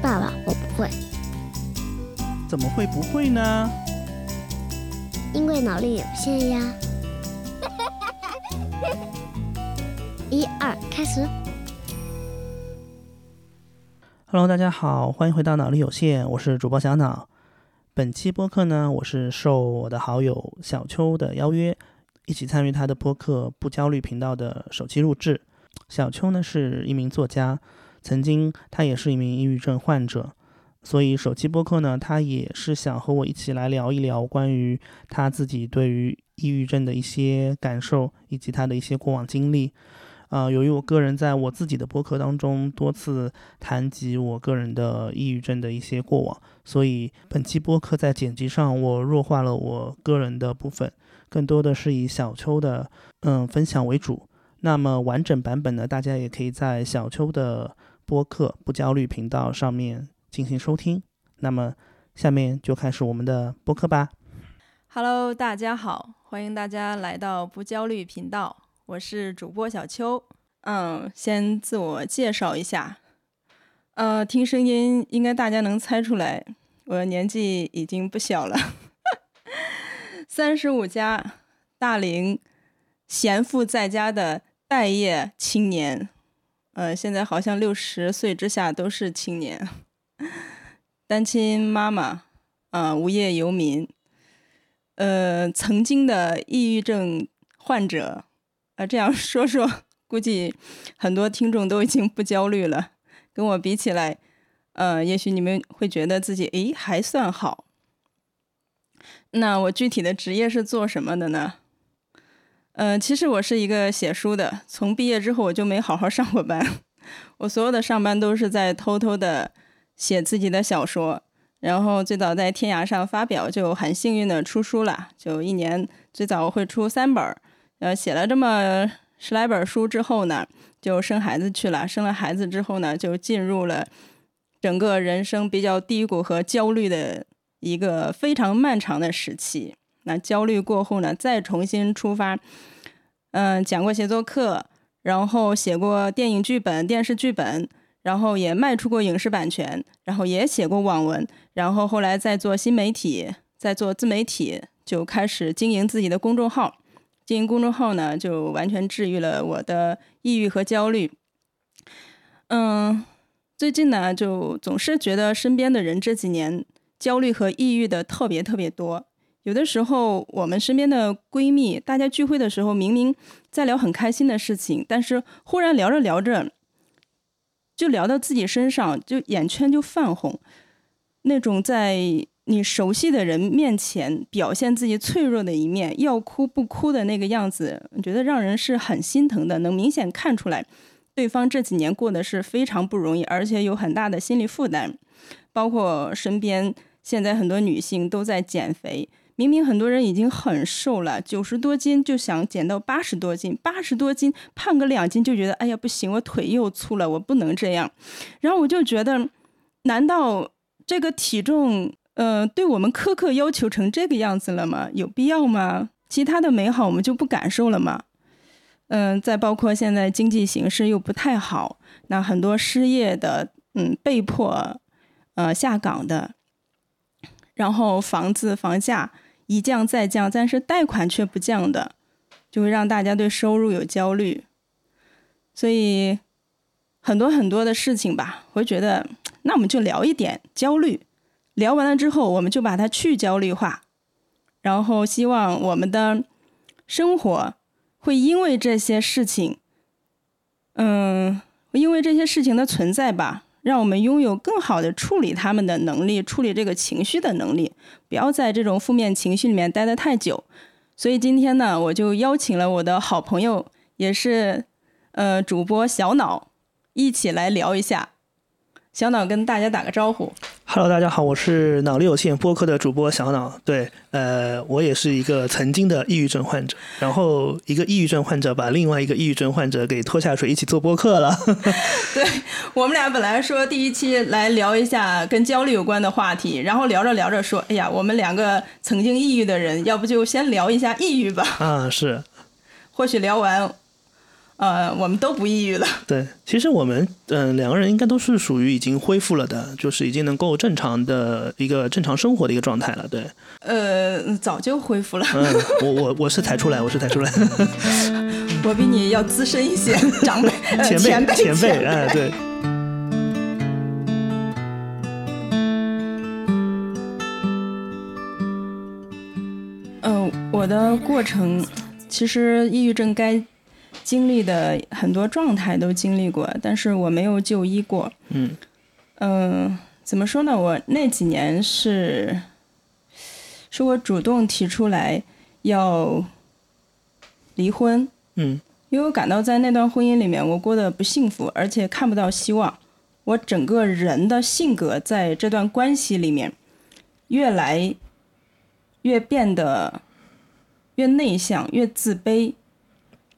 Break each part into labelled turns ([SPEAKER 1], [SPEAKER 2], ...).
[SPEAKER 1] 爸爸，我不会，
[SPEAKER 2] 怎么会不会呢？
[SPEAKER 1] 因为脑力有限呀。一二，开始。
[SPEAKER 2] Hello，大家好，欢迎回到脑力有限，我是主播小脑。本期播客呢，我是受我的好友小秋的邀约，一起参与他的播客不焦虑频道的首期录制。小秋呢是一名作家，曾经他也是一名抑郁症患者，所以首期播客呢，他也是想和我一起来聊一聊关于他自己对于抑郁症的一些感受，以及他的一些过往经历。呃，由于我个人在我自己的播客当中多次谈及我个人的抑郁症的一些过往，所以本期播客在剪辑上我弱化了我个人的部分，更多的是以小邱的嗯分享为主。那么完整版本呢，大家也可以在小邱的播客不焦虑频道上面进行收听。那么下面就开始我们的播客吧。
[SPEAKER 3] Hello，大家好，欢迎大家来到不焦虑频道，我是主播小邱。嗯，先自我介绍一下，呃，听声音应该大家能猜出来，我年纪已经不小了，三十五加，大龄，闲赋在家的待业青年，呃，现在好像六十岁之下都是青年，单亲妈妈，啊、无业游民。呃，曾经的抑郁症患者，呃，这样说说，估计很多听众都已经不焦虑了。跟我比起来，呃，也许你们会觉得自己诶还算好。那我具体的职业是做什么的呢？呃，其实我是一个写书的，从毕业之后我就没好好上过班，我所有的上班都是在偷偷的写自己的小说。然后最早在天涯上发表，就很幸运的出书了，就一年最早会出三本儿，呃，写了这么十来本书之后呢，就生孩子去了。生了孩子之后呢，就进入了整个人生比较低谷和焦虑的一个非常漫长的时期。那焦虑过后呢，再重新出发，嗯、讲过写作课，然后写过电影剧本、电视剧本。然后也卖出过影视版权，然后也写过网文，然后后来再做新媒体，再做自媒体，就开始经营自己的公众号。经营公众号呢，就完全治愈了我的抑郁和焦虑。嗯，最近呢，就总是觉得身边的人这几年焦虑和抑郁的特别特别多。有的时候，我们身边的闺蜜，大家聚会的时候，明明在聊很开心的事情，但是忽然聊着聊着，就聊到自己身上，就眼圈就泛红，那种在你熟悉的人面前表现自己脆弱的一面，要哭不哭的那个样子，我觉得让人是很心疼的，能明显看出来，对方这几年过得是非常不容易，而且有很大的心理负担。包括身边现在很多女性都在减肥，明明很多人已经很瘦了，九十多斤就想减到八十多斤，八十多斤胖个两斤就觉得哎呀不行，我腿又粗了，我不能这样。然后我就觉得，难道这个体重，呃，对我们苛刻要求成这个样子了吗？有必要吗？其他的美好我们就不感受了吗？嗯、再包括现在经济形势又不太好，那很多失业的，嗯，被迫呃下岗的，然后房子房价一降再降，但是贷款却不降的，就会让大家对收入有焦虑。所以很多很多的事情吧，我觉得，那我们就聊一点焦虑，聊完了之后，我们就把它去焦虑化，然后希望我们的生活会因为这些事情，嗯，因为这些事情的存在吧，让我们拥有更好的处理他们的能力，处理这个情绪的能力，不要在这种负面情绪里面待得太久。所以今天呢，我就邀请了我的好朋友，也是呃主播小脑，一起来聊一下。小脑跟大家打个招呼。
[SPEAKER 2] Hello，大家好，我是脑力有限播客的主播小脑。对，呃，我也是一个曾经的抑郁症患者，然后一个抑郁症患者把另外一个抑郁症患者给拖下水，一起做播客了。
[SPEAKER 3] 对我们俩本来说第一期来聊一下跟焦虑有关的话题，然后聊着聊着说，哎呀，我们两个曾经抑郁的人，要不就先聊一下抑郁吧。
[SPEAKER 2] 啊，是，
[SPEAKER 3] 或许聊完，呃，我们都不抑郁了。
[SPEAKER 2] 对，其实我们嗯、呃两个人应该都是属于已经恢复了的，就是已经能够正常的一个正常生活的一个状态了。对，
[SPEAKER 3] 呃，早就恢复了，
[SPEAKER 2] 嗯，我我我是才出来，我是才出来
[SPEAKER 3] 我比你要资深一些，长辈、呃、
[SPEAKER 2] 前
[SPEAKER 3] 前
[SPEAKER 2] 辈前辈，
[SPEAKER 3] 辈，
[SPEAKER 2] 哎，对，
[SPEAKER 3] 嗯、我的过程其实抑郁症该经历的很多状态都经历过，但是我没有就医过。
[SPEAKER 2] 嗯
[SPEAKER 3] 嗯、怎么说呢？我那几年是，是我主动提出来要离婚，
[SPEAKER 2] 嗯
[SPEAKER 3] 因为我感到在那段婚姻里面我过得不幸福，而且看不到希望。我整个人的性格在这段关系里面越来越变得越内向、越自卑、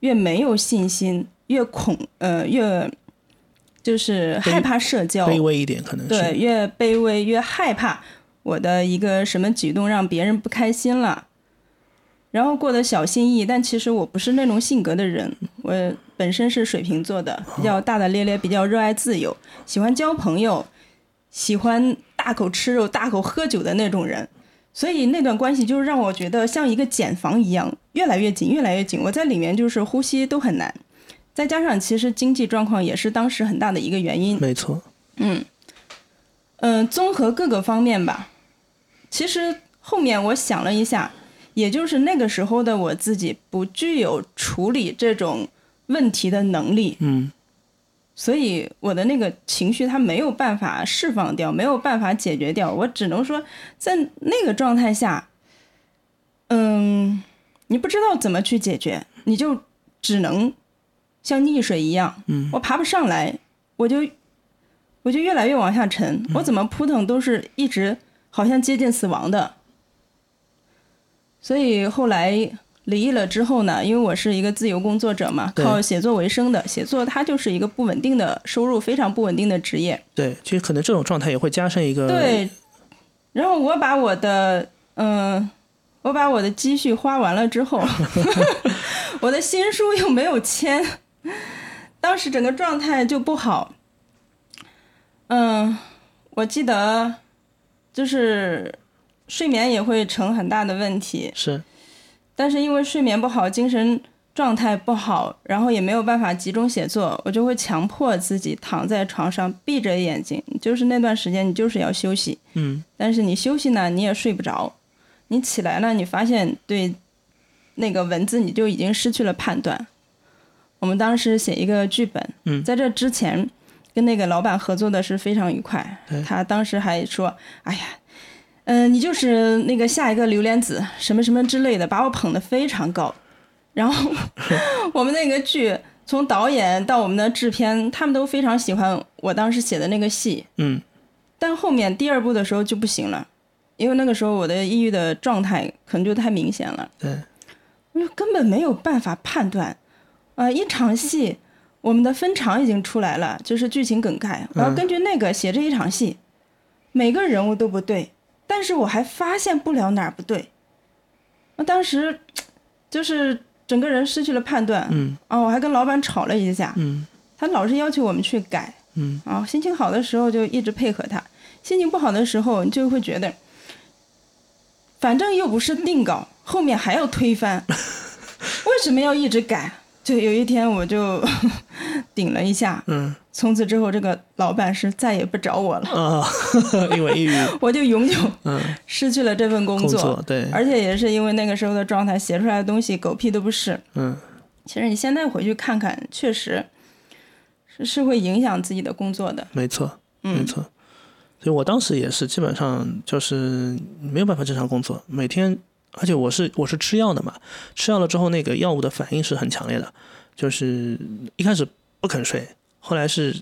[SPEAKER 3] 越没有信心、越恐呃越就是害怕社交，
[SPEAKER 2] 卑微一点可能是，
[SPEAKER 3] 对，越卑微越害怕我的一个什么举动让别人不开心了，然后过得小心翼翼。但其实我不是那种性格的人，我本身是水瓶座的，比较大大咧咧，比较热爱自由，喜欢交朋友，喜欢大口吃肉、大口喝酒的那种人。所以那段关系就是让我觉得像一个茧房一样，越来越紧，越来越紧。我在里面就是呼吸都很难，再加上其实经济状况也是当时很大的一个原因。
[SPEAKER 2] 没错，
[SPEAKER 3] 嗯，嗯，综合各个方面吧。其实后面我想了一下，也就是那个时候的我自己不具有处理这种问题的能力，
[SPEAKER 2] 嗯
[SPEAKER 3] 所以我的那个情绪它没有办法释放掉，没有办法解决掉。我只能说，在那个状态下，嗯，你不知道怎么去解决，你就只能像溺水一样，
[SPEAKER 2] 嗯
[SPEAKER 3] 我爬不上来，我就我就越来越往下沉，我怎么扑腾都是一直好像接近死亡的。所以后来离异了之后呢，因为我是一个自由工作者嘛，靠写作为生的，写作它就是一个不稳定的收入，非常不稳定的职业。
[SPEAKER 2] 对，其实可能这种状态也会加深一个，
[SPEAKER 3] 对，然后我把我的嗯、我把我的积蓄花完了之后，我的新书又没有签，当时整个状态就不好。嗯，我记得就是睡眠也会成很大的问题，
[SPEAKER 2] 是，
[SPEAKER 3] 但是因为睡眠不好，精神状态不好，然后也没有办法集中写作，我就会强迫自己躺在床上闭着眼睛，就是那段时间你就是要休息，
[SPEAKER 2] 嗯
[SPEAKER 3] 但是你休息呢，你也睡不着，你起来了，你发现对那个文字你就已经失去了判断。我们当时写一个剧本，
[SPEAKER 2] 嗯
[SPEAKER 3] 在这之前跟那个老板合作的是非常愉快，他当时还说：“哎呀。”嗯、你就是那个下一个榴莲子什么什么之类的，把我捧得非常高。然后 我们那个剧从导演到我们的制片，他们都非常喜欢我当时写的那个戏。
[SPEAKER 2] 嗯
[SPEAKER 3] 但后面第二部的时候就不行了，因为那个时候我的抑郁的状态可能就太明显了，
[SPEAKER 2] 对，
[SPEAKER 3] 我就根本没有办法判断。呃，一场戏我们的分场已经出来了，就是剧情梗概，我要根据那个写这一场戏，每个人物都不对，但是我还发现不了哪儿不对。我当时就是整个人失去了判断，
[SPEAKER 2] 嗯
[SPEAKER 3] 啊，我还跟老板吵了一架，
[SPEAKER 2] 嗯
[SPEAKER 3] 他老是要求我们去改，
[SPEAKER 2] 嗯
[SPEAKER 3] 啊，心情好的时候就一直配合他，心情不好的时候，你就会觉得，反正又不是定稿，后面还要推翻，为什么要一直改？就有一天我就 顶了一下，
[SPEAKER 2] 嗯
[SPEAKER 3] 从此之后这个老板是再也不找我了，
[SPEAKER 2] 啊，因为抑郁，
[SPEAKER 3] 我就永久
[SPEAKER 2] 嗯，
[SPEAKER 3] 失去了这份工
[SPEAKER 2] 工
[SPEAKER 3] 作。
[SPEAKER 2] 对，
[SPEAKER 3] 而且也是因为那个时候的状态，写出来的东西狗屁都不是。
[SPEAKER 2] 嗯
[SPEAKER 3] 其实你现在回去看看，确实是是会影响自己的工作的。
[SPEAKER 2] 没错，没
[SPEAKER 3] 嗯，
[SPEAKER 2] 错。所以我当时也是基本上就是没有办法正常工作，每天，而且我是我是吃药的嘛，吃药了之后那个药物的反应是很强烈的，就是一开始不肯睡，后来是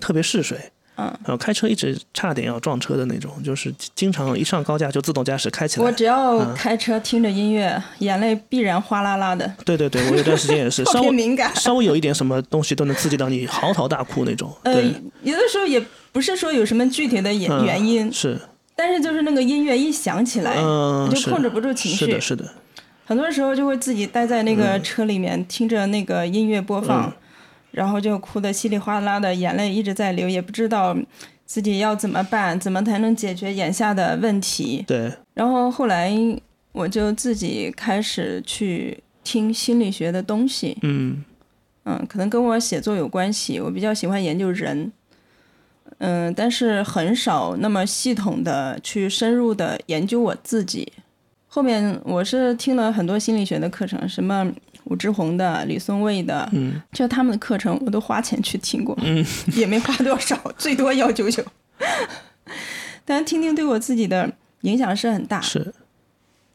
[SPEAKER 2] 特别嗜睡，
[SPEAKER 3] 嗯，
[SPEAKER 2] 然后开车一直差点要撞车的那种，就是经常一上高架就自动驾驶开起来。
[SPEAKER 3] 我只要
[SPEAKER 2] 嗯
[SPEAKER 3] 开车听着音乐，眼泪必然哗啦啦的，
[SPEAKER 2] 对对对，我有段时间也是 稍微
[SPEAKER 3] 敏感。
[SPEAKER 2] 稍微有一点什么东西都能刺激到你嚎啕大哭那种。
[SPEAKER 3] 呃
[SPEAKER 2] 对，，
[SPEAKER 3] 有的时候也不是说有什么具体的原
[SPEAKER 2] 嗯
[SPEAKER 3] 原因，
[SPEAKER 2] 是，
[SPEAKER 3] 但是就是那个音乐一响起来，
[SPEAKER 2] 嗯，
[SPEAKER 3] 就控制不住情绪。
[SPEAKER 2] 是的，。是的，
[SPEAKER 3] 很多时候就会自己待在那个车里面，听着那个音乐播放，然后就哭得稀里哗啦的，眼泪一直在流，也不知道自己要怎么办，怎么才能解决眼下的问题。
[SPEAKER 2] 对，
[SPEAKER 3] 然后后来我就自己开始去听心理学的东西，
[SPEAKER 2] 嗯。
[SPEAKER 3] 嗯，可能跟我写作有关系，我比较喜欢研究人，嗯，但是很少那么系统的去深入的研究我自己。后面我是听了很多心理学的课程，什么武志红的、李松蔚的，
[SPEAKER 2] 嗯
[SPEAKER 3] 就他们的课程我都花钱去听过，
[SPEAKER 2] 嗯
[SPEAKER 3] 也没花多少，最多幺九九。但是听听对我自己的影响是很大，
[SPEAKER 2] 是，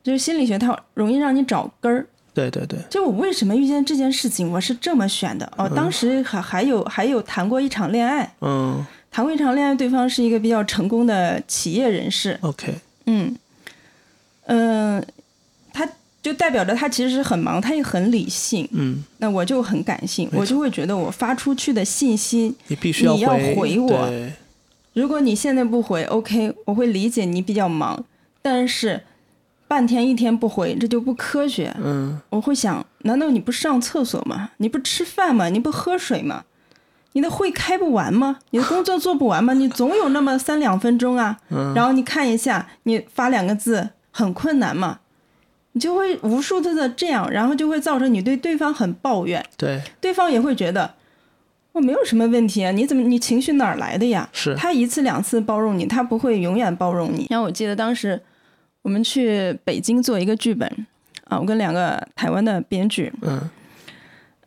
[SPEAKER 3] 就是心理学它容易让你找根儿。
[SPEAKER 2] 对对对，
[SPEAKER 3] 就我为什么遇见这件事情，我是这么选的哦。当时还还有还有谈过一场恋爱，
[SPEAKER 2] 嗯
[SPEAKER 3] 谈过一场恋爱，对方是一个比较成功的企业人士
[SPEAKER 2] ，，OK，
[SPEAKER 3] 嗯嗯、他就代表着他其实是很忙，他也很理性。
[SPEAKER 2] 嗯，
[SPEAKER 3] 那我就很感性，我就会觉得我发出去的信息，
[SPEAKER 2] 你必须
[SPEAKER 3] 要
[SPEAKER 2] 回
[SPEAKER 3] 回我，如果你现在不回，OK，我会理解你比较忙，但是半天一天不回，这就不科学。
[SPEAKER 2] 嗯
[SPEAKER 3] 我会想，难道你不上厕所吗？你不吃饭吗？你不喝水吗？你的会开不完吗？你的工作做不完吗？你总有那么三两分钟啊，
[SPEAKER 2] 嗯
[SPEAKER 3] 然后你看一下，你发两个字很困难嘛，你就会无数次的这样，然后就会造成你对对方很抱怨，
[SPEAKER 2] 对，
[SPEAKER 3] 对方也会觉得我没有什么问题啊，你怎么你情绪哪儿来的呀？
[SPEAKER 2] 是，
[SPEAKER 3] 他一次两次包容你，他不会永远包容你。然后我记得当时我们去北京做一个剧本啊，我跟两个台湾的编剧，
[SPEAKER 2] 嗯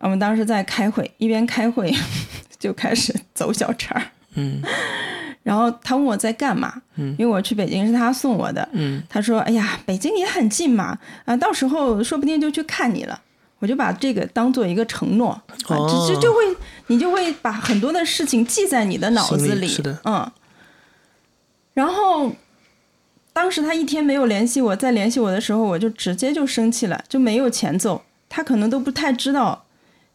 [SPEAKER 3] 我们当时在开会，一边开会就开始 走小岔儿。
[SPEAKER 2] 嗯
[SPEAKER 3] 然后他问我在干嘛，
[SPEAKER 2] 嗯
[SPEAKER 3] 因为我去北京是他送我的。
[SPEAKER 2] 嗯
[SPEAKER 3] 他说：“哎呀，北京也很近嘛，啊，到时候说不定就去看你了。”我就把这个当做一个承诺，啊，
[SPEAKER 2] 哦
[SPEAKER 3] 就就就会你就会把很多的事情记在你的脑子
[SPEAKER 2] 里
[SPEAKER 3] 里，
[SPEAKER 2] 是的
[SPEAKER 3] 嗯。然后当时他一天没有联系我，再联系我的时候，我就直接就生气了，就没有前奏，他可能都不太知道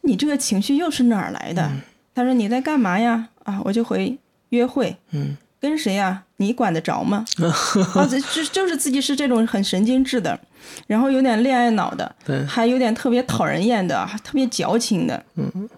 [SPEAKER 3] 你这个情绪又是哪儿来的。
[SPEAKER 2] 嗯
[SPEAKER 3] 他说你在干嘛呀？啊，我就回约会，
[SPEAKER 2] 嗯
[SPEAKER 3] 跟谁呀？你管得着吗？啊，这就就是自己是这种很神经质的，然后有点恋爱脑的，
[SPEAKER 2] 对，
[SPEAKER 3] 还有点特别讨人厌的，特别矫情的。
[SPEAKER 2] 嗯，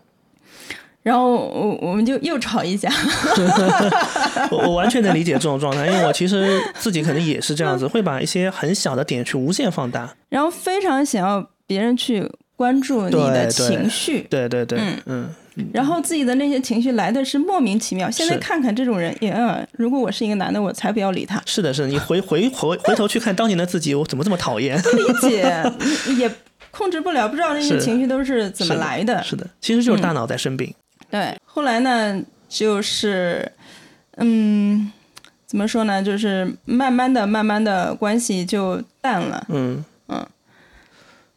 [SPEAKER 3] 然后我我们就又吵一架。
[SPEAKER 2] 我我完全能理解这种状态，因为我其实自己肯定也是这样子，会把一些很小的点去无限放大。
[SPEAKER 3] 然后非常想要别人去关注你的情绪，
[SPEAKER 2] 对对对，
[SPEAKER 3] 嗯
[SPEAKER 2] 嗯
[SPEAKER 3] 然后自己的那些情绪来的是莫名其妙。现在看看这种人，也嗯，如果我是一个男的，我才不要理他。
[SPEAKER 2] 是的，是的，你回回回回头去看当年的自己，我怎么这么讨厌？
[SPEAKER 3] 不理解 也控制不了，不知道那些情绪都是怎么来的。
[SPEAKER 2] 是的，其实就是大脑在生病。
[SPEAKER 3] 对，后来呢，就是，嗯，怎么说呢？就是慢慢的、慢慢的关系就淡了。
[SPEAKER 2] 嗯
[SPEAKER 3] 嗯，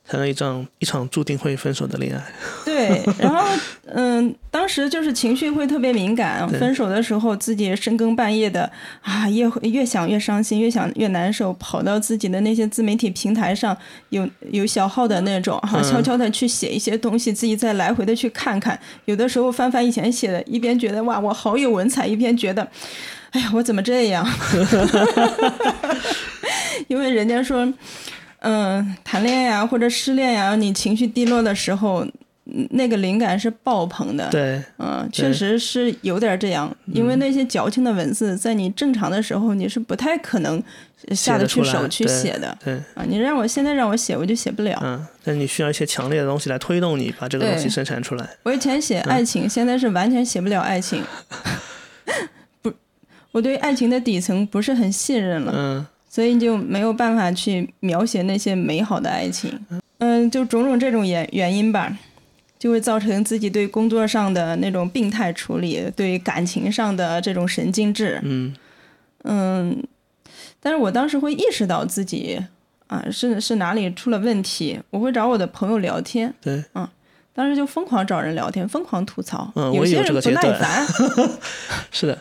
[SPEAKER 2] 谈了一场一场注定会分手的恋爱。
[SPEAKER 3] 对，然后，嗯，当时就是情绪会特别敏感，分手的时候自己深更半夜的啊，越越想越伤心，越想越难受，跑到自己的那些自媒体平台上，有有小号的那种，悄悄的去写一些东西，自己再来回的去看看，有的时候翻翻以前写的，一边觉得哇我好有文采，一边觉得，哎呀我怎么这样？因为人家说。嗯，谈恋爱呀，或者失恋呀，你情绪低落的时候，嗯那个灵感是爆棚的。，
[SPEAKER 2] 对，
[SPEAKER 3] 嗯，
[SPEAKER 2] 对
[SPEAKER 3] 确实是有点这样，因为那些矫情的文字，在你正常的时候，你是不太可能下得去手去写的
[SPEAKER 2] 对，
[SPEAKER 3] 啊。你让我现在让我写，我就写不了。
[SPEAKER 2] 嗯，但你需要一些强烈的东西来推动你把这个东西生产出来。
[SPEAKER 3] 我以前写爱情，现在是完全写不了爱情。不，我对爱情的底层不是很信任了。
[SPEAKER 2] 嗯
[SPEAKER 3] 所以就没有办法去描写那些美好的爱情。嗯，就种种这种原原因吧，就会造成自己对工作上的那种病态处理，对感情上的这种神经质。
[SPEAKER 2] 嗯
[SPEAKER 3] 嗯，但是我当时会意识到自己啊是是哪里出了问题，我会找我的朋友聊天。
[SPEAKER 2] 对，嗯
[SPEAKER 3] 当时就疯狂找人聊天，疯狂吐槽。
[SPEAKER 2] 嗯我也有
[SPEAKER 3] 有些人不耐烦，
[SPEAKER 2] 是的，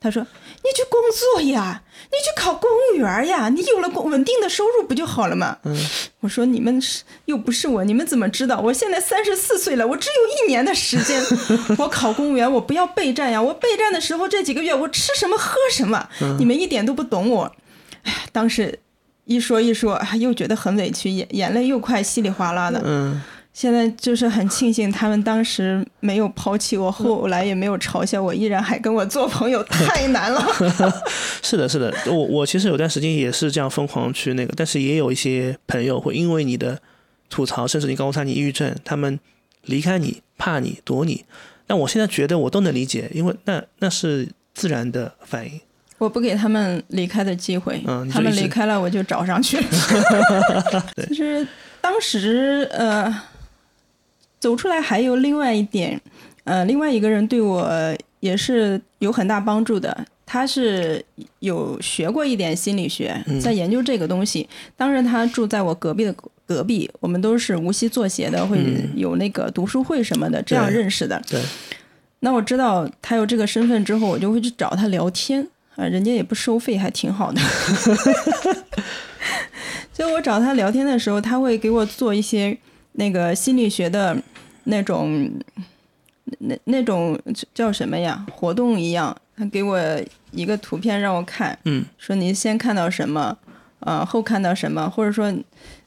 [SPEAKER 3] 他说：“你去工作呀，你去考公务员呀，你有了稳稳定的收入不就好了吗？”
[SPEAKER 2] 嗯
[SPEAKER 3] 我说：“你们是又不是我，你们怎么知道？我现在三十四岁了，我只有一年的时间，我考公务员，我不要备战呀！我备战的时候这几个月我吃什么喝什么，你们一点都不懂我。”哎呀，当时一说一说，哎又觉得很委屈，眼眼泪又快稀里哗啦的。
[SPEAKER 2] 嗯
[SPEAKER 3] 现在就是很庆幸他们当时没有抛弃我，后来也没有嘲笑我，依然还跟我做朋友，太难了。
[SPEAKER 2] 是的，是的，我我其实有段时间也是这样疯狂去那个，但是也有一些朋友会因为你的吐槽，甚至你告诉他你抑郁症，他们离开你，怕你，躲你。但我现在觉得我都能理解，因为那那是自然的反应。
[SPEAKER 3] 我不给他们离开的机会，
[SPEAKER 2] 嗯
[SPEAKER 3] 他们离开了我就找上去。其实当时呃，走出来还有另外一点，呃，另外一个人对我也是有很大帮助的。他是有学过一点心理学，
[SPEAKER 2] 嗯
[SPEAKER 3] 在研究这个东西。当时他住在我隔壁的隔壁，我们都是无锡作协的，会
[SPEAKER 2] 嗯
[SPEAKER 3] 有那个读书会什么的，这样认识的。
[SPEAKER 2] 对，
[SPEAKER 3] 那我知道他有这个身份之后，我就会去找他聊天啊，人家也不收费，还挺好的。所以我找他聊天的时候，他会给我做一些那个心理学的那种那那种叫什么呀？活动一样，他给我一个图片让我看，
[SPEAKER 2] 嗯。
[SPEAKER 3] 说你先看到什么，呃，后看到什么，或者说，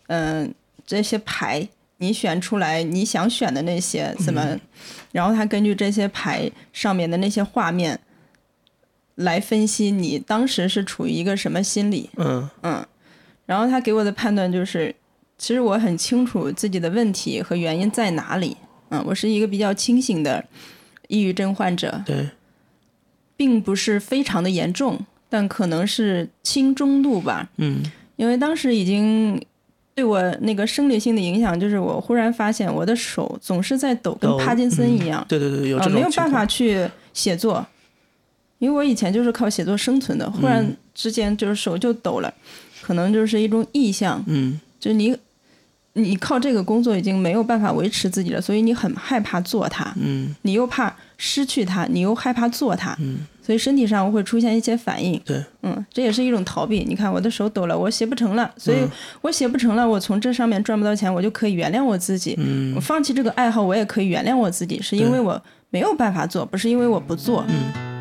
[SPEAKER 3] 嗯、这些牌你选出来你想选的那些怎么，然后他根据这些牌上面的那些画面来分析你当时是处于一个什么心理，
[SPEAKER 2] 嗯。
[SPEAKER 3] 嗯，然后他给我的判断就是，其实我很清楚自己的问题和原因在哪里，嗯，我是一个比较清醒的抑郁症患者，
[SPEAKER 2] 对，
[SPEAKER 3] 并不是非常的严重，但可能是轻中度吧。
[SPEAKER 2] 嗯。
[SPEAKER 3] 因为当时已经对我那个生理性的影响，就是我忽然发现我的手总是在抖，跟帕金森一样。
[SPEAKER 2] 嗯，对对对，有
[SPEAKER 3] 啊、
[SPEAKER 2] 这种
[SPEAKER 3] 没有办法去写作。因为我以前就是靠写作生存的，忽然
[SPEAKER 2] 嗯。
[SPEAKER 3] 之间就是手就抖了，可能就是一种意向，
[SPEAKER 2] 嗯。
[SPEAKER 3] 就是你你靠这个工作已经没有办法维持自己了，所以你很害怕做它，
[SPEAKER 2] 嗯。
[SPEAKER 3] 你又怕失去它，你又害怕做它，
[SPEAKER 2] 嗯。
[SPEAKER 3] 所以身体上会出现一些反应。
[SPEAKER 2] 对，
[SPEAKER 3] 嗯，这也是一种逃避。你看我的手抖了，我写不成了，所以
[SPEAKER 2] 嗯
[SPEAKER 3] 我写不成了，我从这上面赚不到钱，我就可以原谅我自己。
[SPEAKER 2] 嗯。
[SPEAKER 3] 我放弃这个爱好，我也可以原谅我自己，是因为我没有办法做，不是因为我不做。
[SPEAKER 2] 嗯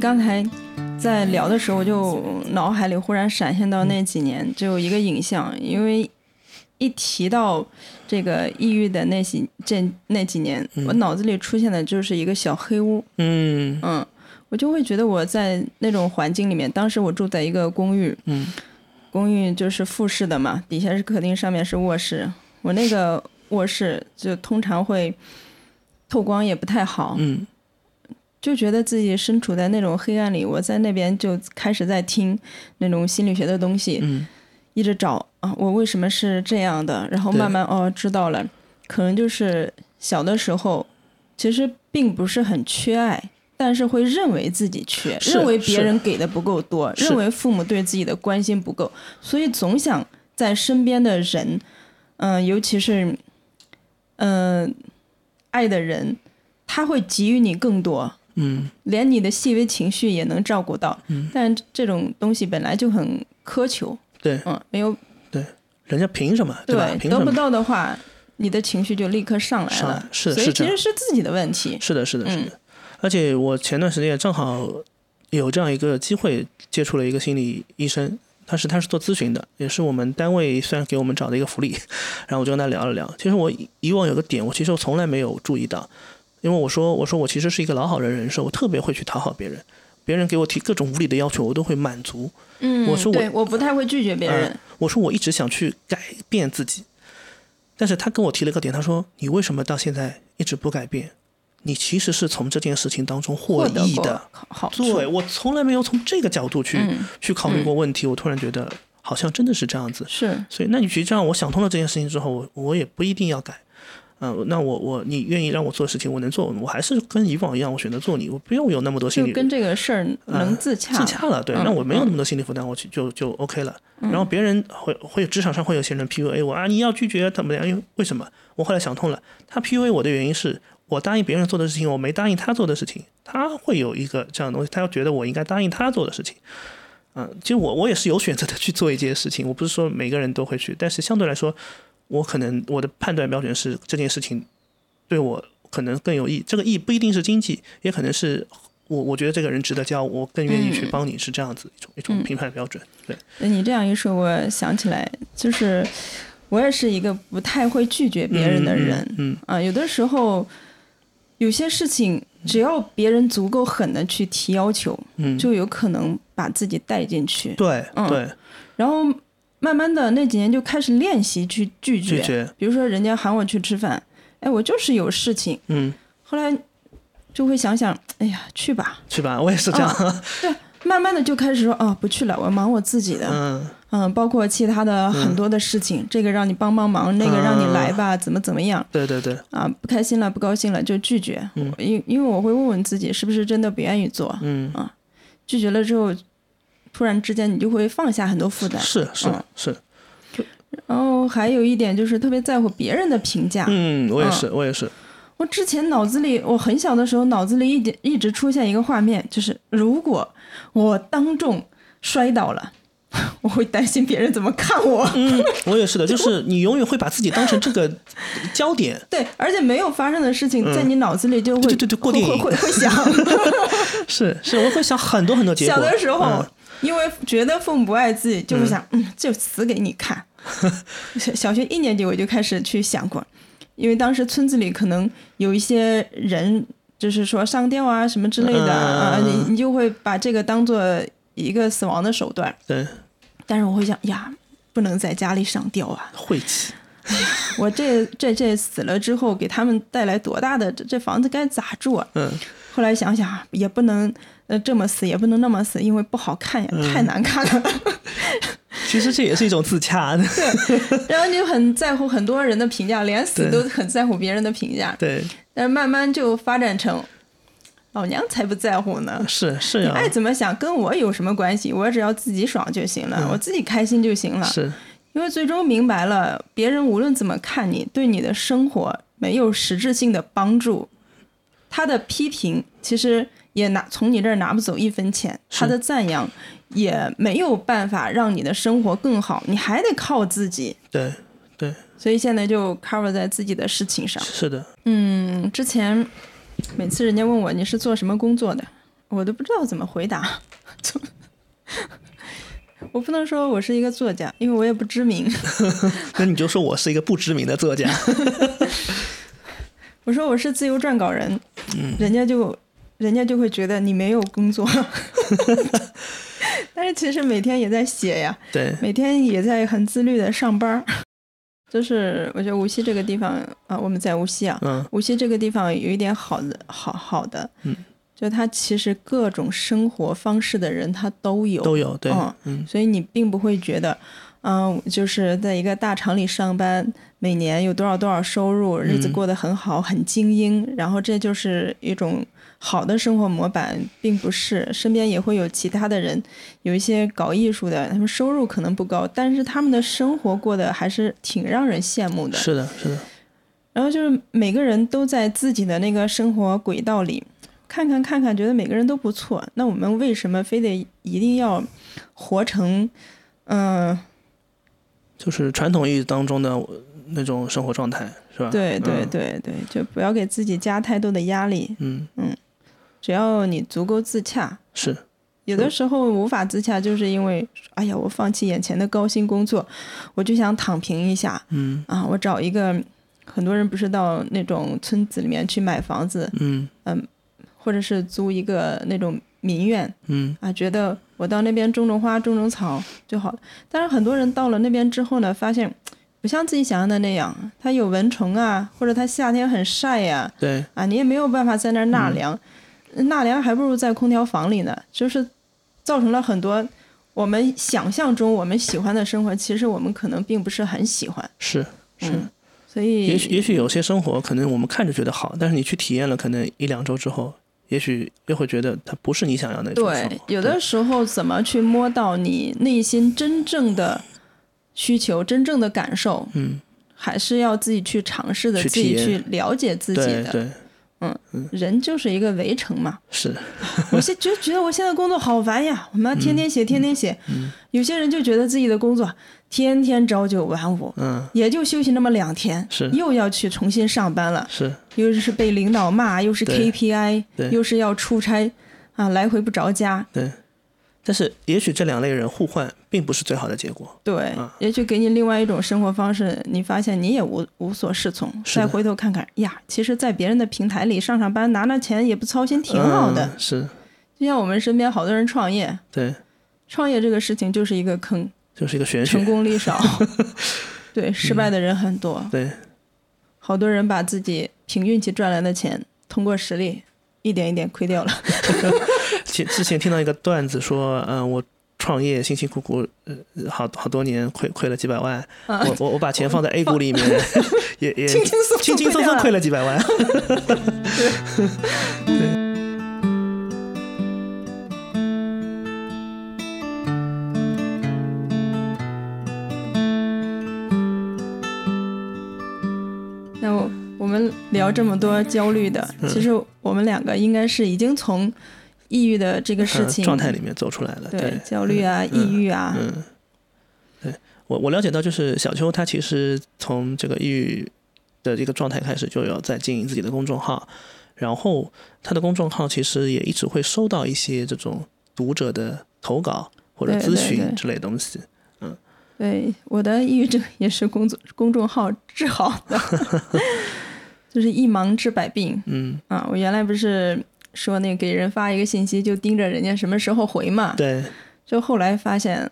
[SPEAKER 3] 刚才在聊的时候，就脑海里忽然闪现到那几年，就有一个影像，因为一提到这个抑郁的那几这那几年，我脑子里出现的就是一个小黑屋，
[SPEAKER 2] 嗯。
[SPEAKER 3] 嗯，我就会觉得我在那种环境里面，当时我住在一个公寓，
[SPEAKER 2] 嗯。
[SPEAKER 3] 公寓就是复式的嘛，底下是客厅，上面是卧室。我那个卧室就通常会透光也不太好，
[SPEAKER 2] 嗯
[SPEAKER 3] 就觉得自己身处在那种黑暗里。我在那边就开始在听那种心理学的东西，
[SPEAKER 2] 嗯
[SPEAKER 3] 一直找啊，我为什么是这样的？然后慢慢哦知道了，可能就是小的时候其实并不是很缺爱。但是会认为自己缺，认为别人给的不够多，认为父母对自己的关心不够，所以总想在身边的人，嗯、尤其是，嗯、爱的人，他会给予你更多，
[SPEAKER 2] 嗯
[SPEAKER 3] 连你的细微情绪也能照顾到。
[SPEAKER 2] 嗯
[SPEAKER 3] 但这种东西本来就很苛求，
[SPEAKER 2] 对，
[SPEAKER 3] 嗯，没有对
[SPEAKER 2] 人家凭什么对吧？凭
[SPEAKER 3] 得不？到的话，你的情绪就立刻上来了
[SPEAKER 2] 上来，是
[SPEAKER 3] 所以
[SPEAKER 2] 是
[SPEAKER 3] 其实是自己的问题。
[SPEAKER 2] 是的，是的，是
[SPEAKER 3] 嗯
[SPEAKER 2] 的。而且我前段时间也正好有这样一个机会，接触了一个心理医生，他是他是做咨询的，也是我们单位虽然给我们找的一个福利，然后我就跟他聊了聊。其实我以以往有个点，我其实我从来没有注意到，因为我说我说我其实是一个老好人人设，我特别会去讨好别人，别人给我提各种无理的要求，我都会满足。
[SPEAKER 3] 嗯，
[SPEAKER 2] 我说我
[SPEAKER 3] 对，我不太会拒绝别人。
[SPEAKER 2] 嗯我说我一直想去改变自己，但是他跟我提了个点，他说你为什么到现在一直不改变？你其实是从这件事情当中获益的。
[SPEAKER 3] 好
[SPEAKER 2] 对我从来没有从这个角度去、
[SPEAKER 3] 嗯，
[SPEAKER 2] 去考虑过问题，我突然觉得好像真的是这样子。
[SPEAKER 3] 是，
[SPEAKER 2] 所以，那你实这样我想通了这件事情之后，我我也不一定要改。嗯、那我我你愿意让我做的事情，我能做，我还是跟以往一样，我选择做你，我不用有那么多心理
[SPEAKER 3] 就跟这个事儿能自洽了，
[SPEAKER 2] 自洽了，对，
[SPEAKER 3] 嗯
[SPEAKER 2] 那我没有那么多心理负担，我去就就 OK 了。然后别人会会职场上会有些人 PUA 我啊，你要拒绝怎么样？因为为什么？我后来想通了，他 PUA 我的原因是我答应别人做的事情，我没答应他做的事情，他会有一个这样的东西，他要觉得我应该答应他做的事情。嗯，其实我我也是有选择的去做一件事情，我不是说每个人都会去，但是相对来说，我可能我的判断标准是这件事情对我可能更有益。这个益不一定是经济，也可能是我我觉得这个人值得交，我更愿意去帮你，是这样子一种一种评判标准。对，
[SPEAKER 3] 你这样一说，我想起来，就是我也是一个不太会拒绝别人的人。
[SPEAKER 2] 嗯
[SPEAKER 3] 啊，有的时候有些事情，只要别人足够狠的去提要求，
[SPEAKER 2] 嗯，
[SPEAKER 3] 就有可能把自己带进去。
[SPEAKER 2] 对
[SPEAKER 3] 嗯
[SPEAKER 2] 对，
[SPEAKER 3] 然后慢慢的那几年就开始练习去拒绝，
[SPEAKER 2] 拒绝，
[SPEAKER 3] 比如说人家喊我去吃饭，哎，我就是有事情，
[SPEAKER 2] 嗯，
[SPEAKER 3] 后来就会想想，哎呀，去吧。
[SPEAKER 2] 去吧，我也是这样。
[SPEAKER 3] 对，慢慢的就开始说，哦，不去了，我忙我自己的。
[SPEAKER 2] 嗯
[SPEAKER 3] 嗯，包括其他的很多的事情，这个让你帮帮忙，那个让你来吧，怎么怎么样
[SPEAKER 2] 对对对，
[SPEAKER 3] 啊？不开心了，不高兴了就拒绝。
[SPEAKER 2] 嗯
[SPEAKER 3] 因因为我会问问自己，是不是真的不愿意做？
[SPEAKER 2] 嗯啊，
[SPEAKER 3] 拒绝了之后，突然之间你就会放下很多负担。
[SPEAKER 2] 是是
[SPEAKER 3] 嗯
[SPEAKER 2] 是，
[SPEAKER 3] 然后还有一点就是特别在乎别人的评价。
[SPEAKER 2] 嗯，我也是，我也是，
[SPEAKER 3] 我之前脑子里，我很小的时候脑子里一点一直出现一个画面，就是如果我当众摔倒了，我会担心别人怎么看我。
[SPEAKER 2] 嗯，我也是的，就是你永远会把自己当成这个焦点。
[SPEAKER 3] 对，而且没有发生的事情，在你脑子里就会
[SPEAKER 2] 对对对过电影
[SPEAKER 3] 会会会会想。
[SPEAKER 2] 是是，我会想很多很多结果。
[SPEAKER 3] 小的时候
[SPEAKER 2] 嗯，
[SPEAKER 3] 因为觉得父母不爱自己，就会想，嗯，就死给你看。小小学一年级我就开始去想过，因为当时村子里可能有一些人，就是说上吊啊什么之类的啊，
[SPEAKER 2] 嗯
[SPEAKER 3] 你你就会把这个当做一个死亡的手段。
[SPEAKER 2] 对，
[SPEAKER 3] 但是我会想呀，不能在家里上吊啊！
[SPEAKER 2] 晦气。
[SPEAKER 3] 我这这这死了之后，给他们带来多大的这这房子该咋住啊？
[SPEAKER 2] 嗯，
[SPEAKER 3] 后来想想也不能呃这么死，也不能那么死，因为不好看呀，
[SPEAKER 2] 嗯
[SPEAKER 3] 太难看了。
[SPEAKER 2] 其实这也是一种自洽的。
[SPEAKER 3] 然后你就很在乎很多人的评价，连死都很在乎别人的评价。
[SPEAKER 2] 对，
[SPEAKER 3] 但是慢慢就发展成，老娘才不在乎呢。
[SPEAKER 2] 是是
[SPEAKER 3] 爱怎么想跟我有什么关系？我只要自己爽就行了，我自己开心就行了。
[SPEAKER 2] 是
[SPEAKER 3] 因为最终明白了，别人无论怎么看你，对你的生活没有实质性的帮助。他的批评其实也拿从你这儿拿不走一分钱，他的赞扬也没有办法让你的生活更好，你还得靠自己。
[SPEAKER 2] 对对
[SPEAKER 3] 所以现在就 cover 在自己的事情上。
[SPEAKER 2] 是的，
[SPEAKER 3] 嗯，之前每次人家问我你是做什么工作的，我都不知道怎么回答。我不能说我是一个作家，因为我也不知名。
[SPEAKER 2] 那你就说我是一个不知名的作家。
[SPEAKER 3] 我说我是自由撰稿人，人家就人家就会觉得你没有工作，但是其实每天也在写呀，
[SPEAKER 2] 对，
[SPEAKER 3] 每天也在很自律的上班儿。就是我觉得无锡这个地方啊，我们在无锡啊，
[SPEAKER 2] 嗯。
[SPEAKER 3] 无锡这个地方有一点好的，好好的，
[SPEAKER 2] 嗯，
[SPEAKER 3] 就它其实各种生活方式的人他都有，
[SPEAKER 2] 都有对
[SPEAKER 3] 嗯，
[SPEAKER 2] 嗯。
[SPEAKER 3] 所以你并不会觉得，嗯，就是在一个大厂里上班，每年有多少多少收入，日子
[SPEAKER 2] 嗯。
[SPEAKER 3] 过得很好，很精英，然后这就是一种好的生活模板，并不是。身边也会有其他的人，有一些搞艺术的，他们收入可能不高，但是他们的生活过得还是挺让人羡慕的。
[SPEAKER 2] 是的，是的，
[SPEAKER 3] 然后就是每个人都在自己的那个生活轨道里，看看看看，觉得每个人都不错。那我们为什么非得一定要活成，嗯、
[SPEAKER 2] 就是传统意义当中的那种生活状态，是吧？
[SPEAKER 3] 对对
[SPEAKER 2] 嗯，
[SPEAKER 3] 对对，就不要给自己加太多的压力。
[SPEAKER 2] 嗯嗯，
[SPEAKER 3] 只要你足够自洽，
[SPEAKER 2] 是，
[SPEAKER 3] 有的时候无法自洽，就是因为，哎呀，我放弃眼前的高薪工作，我就想躺平一下。
[SPEAKER 2] 嗯。
[SPEAKER 3] 啊，我找一个。很多人不是到那种村子里面去买房子，
[SPEAKER 2] 嗯。
[SPEAKER 3] 或者是租一个那种民院，
[SPEAKER 2] 嗯。
[SPEAKER 3] 啊，觉得我到那边种种花、种种草就好了。但是很多人到了那边之后呢，发现不像自己想象的那样，它有蚊虫啊，或者它夏天很晒呀、
[SPEAKER 2] 对，
[SPEAKER 3] 啊，你也没有办法在那儿
[SPEAKER 2] 嗯。
[SPEAKER 3] 纳凉，纳凉还不如在空调房里呢，就是造成了很多我们想象中我们喜欢的生活，其实我们可能并不是很喜欢。
[SPEAKER 2] 是是。
[SPEAKER 3] 嗯，所以
[SPEAKER 2] 也许也许有些生活可能我们看着觉得好，但是你去体验了，可能一两周之后，也许又会觉得它不是你想要的那种生
[SPEAKER 3] 对。，有的时候怎么去摸到你内心真正的需求、真正的感受，
[SPEAKER 2] 嗯，
[SPEAKER 3] 还是要自己去尝试的，自己去了解自己的。
[SPEAKER 2] 对对
[SPEAKER 3] 人就是一个围城嘛。
[SPEAKER 2] 是，
[SPEAKER 3] 我现就觉得我现在工作好烦呀，我们要天天写，天天写。
[SPEAKER 2] 嗯
[SPEAKER 3] 有些人就觉得自己的工作天天朝九晚五，
[SPEAKER 2] 嗯，
[SPEAKER 3] 也就休息那么两天，
[SPEAKER 2] 是。
[SPEAKER 3] 又要去重新上班了，
[SPEAKER 2] 是。
[SPEAKER 3] 又是被领导骂，又是 KPI，
[SPEAKER 2] 对。
[SPEAKER 3] 又是要出差，啊，来回不着家。
[SPEAKER 2] 对。但是也许这两类人互换并不是最好的结果。
[SPEAKER 3] 对
[SPEAKER 2] 啊，
[SPEAKER 3] 也许给你另外一种生活方式，你发现你也无无所适从。再回头看看呀，其实，在别人的平台里上上班拿拿钱也不操心，挺好的。
[SPEAKER 2] 嗯是，
[SPEAKER 3] 就像我们身边好多人创业，
[SPEAKER 2] 对，
[SPEAKER 3] 创业这个事情就是一个坑，
[SPEAKER 2] 就是一个玄
[SPEAKER 3] 成。功率少，对，失败的人很多。
[SPEAKER 2] 对，
[SPEAKER 3] 好多人把自己凭运气赚来的钱，通过实力一点一点亏掉了。
[SPEAKER 2] 前之前听到一个段子说，嗯、我创业辛辛苦苦，呃，好好多年亏亏了几百万，
[SPEAKER 3] 啊
[SPEAKER 2] 我我我把钱放在 A 股里面，也也
[SPEAKER 3] 轻轻松松
[SPEAKER 2] 轻轻松松亏
[SPEAKER 3] 了。
[SPEAKER 2] 几百万。
[SPEAKER 3] 那我我们聊这么多焦虑的，
[SPEAKER 2] 嗯
[SPEAKER 3] 其实我们两个应该是已经从抑郁的这个事情
[SPEAKER 2] 呃状态里面走出来了。
[SPEAKER 3] 对焦虑啊、抑郁啊，
[SPEAKER 2] 嗯，对我我了解到，就是小邱他其实从这个抑郁的这个状态开始，就有在经营自己的公众号，然后他的公众号其实也一直会收到一些这种读者的投稿或者咨询之类的东西。
[SPEAKER 3] 对，我的抑郁症也是公众公众号治好的，就是一忙治百病
[SPEAKER 2] 嗯，
[SPEAKER 3] 啊！我原来不是说那给人发一个信息就盯着人家什么时候回嘛，
[SPEAKER 2] 对，
[SPEAKER 3] 就后来发现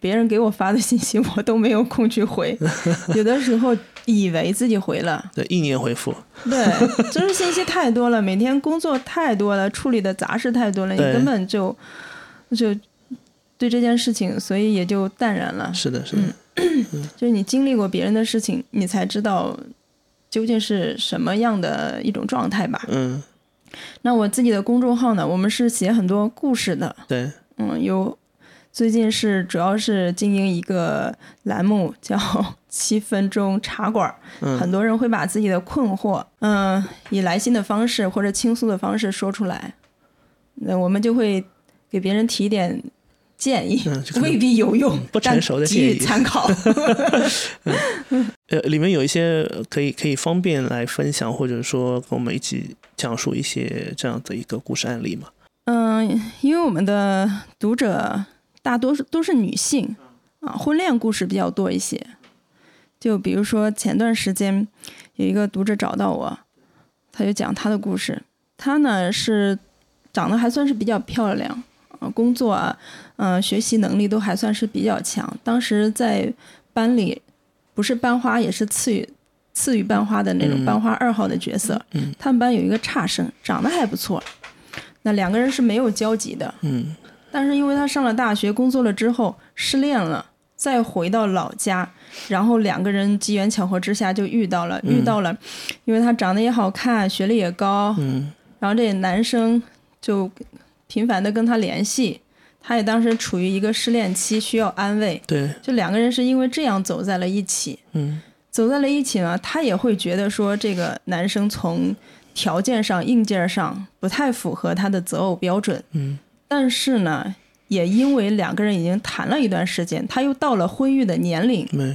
[SPEAKER 3] 别人给我发的信息我都没有空去回，有的时候以为自己回了，
[SPEAKER 2] 对，一年回复，
[SPEAKER 3] 对，就是信息太多了，每天工作太多了，处理的杂事太多了，你根本就就对这件事情，所以也就淡然了。
[SPEAKER 2] 是的，是的，
[SPEAKER 3] 就是你经历过别人的事情，你才知道究竟是什么样的一种状态吧。
[SPEAKER 2] 嗯，
[SPEAKER 3] 那我自己的公众号呢，我们是写很多故事的，
[SPEAKER 2] 对，
[SPEAKER 3] 嗯，有最近是主要是经营一个栏目叫七分钟茶馆很多人会把自己的困惑，嗯、以来信的方式或者倾诉的方式说出来，那我们就会给别人提点建议，未必有用，
[SPEAKER 2] 不成熟的建议
[SPEAKER 3] 予参考。
[SPEAKER 2] 呃，里面有一些呃可以可以方便来分享，或者说跟我们一起讲述一些这样的一个故事案例嘛。
[SPEAKER 3] 嗯，因为我们的读者大多数都是女性啊，婚恋故事比较多一些。就比如说前段时间有一个读者找到我，他就讲他的故事。她呢是长得还算是比较漂亮啊，工作啊，嗯、学习能力都还算是比较强。当时在班里不是班花也是次于次于班花的那种
[SPEAKER 2] 嗯
[SPEAKER 3] 班花二号的角色。
[SPEAKER 2] 嗯
[SPEAKER 3] 他们班有一个差生，长得还不错。那两个人是没有交集的，
[SPEAKER 2] 嗯
[SPEAKER 3] 但是因为他上了大学，工作了之后失恋了，再回到老家，然后两个人机缘巧合之下就遇到了，
[SPEAKER 2] 嗯
[SPEAKER 3] 遇到了，因为他长得也好看，学历也高，
[SPEAKER 2] 嗯
[SPEAKER 3] 然后这男生就频繁的跟他联系，他也当时处于一个失恋期，需要安慰，
[SPEAKER 2] 对，
[SPEAKER 3] 就两个人是因为这样走在了一起。
[SPEAKER 2] 嗯
[SPEAKER 3] 走在了一起呢，他也会觉得说这个男生从条件上、硬件上不太符合他的择偶标准，
[SPEAKER 2] 嗯
[SPEAKER 3] 但是呢，也因为两个人已经谈了一段时间，他又到了婚育的年龄，
[SPEAKER 2] 没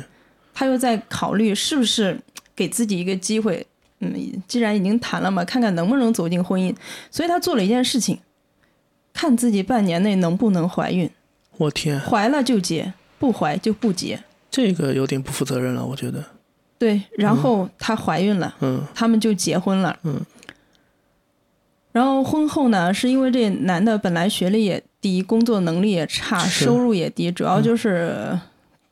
[SPEAKER 3] 他又在考虑是不是给自己一个机会。嗯，既然已经谈了嘛，看看能不能走进婚姻。所以他做了一件事情，看自己半年内能不能怀孕，
[SPEAKER 2] 我天，
[SPEAKER 3] 怀了就结，不怀就不结。
[SPEAKER 2] 这个有点不负责任了，我觉得。
[SPEAKER 3] 对，然后她怀孕了。
[SPEAKER 2] 嗯
[SPEAKER 3] 他们就结婚了。
[SPEAKER 2] 嗯。
[SPEAKER 3] 然后婚后呢，是因为这男的本来学历也低，工作能力也差，收入也低，主要就是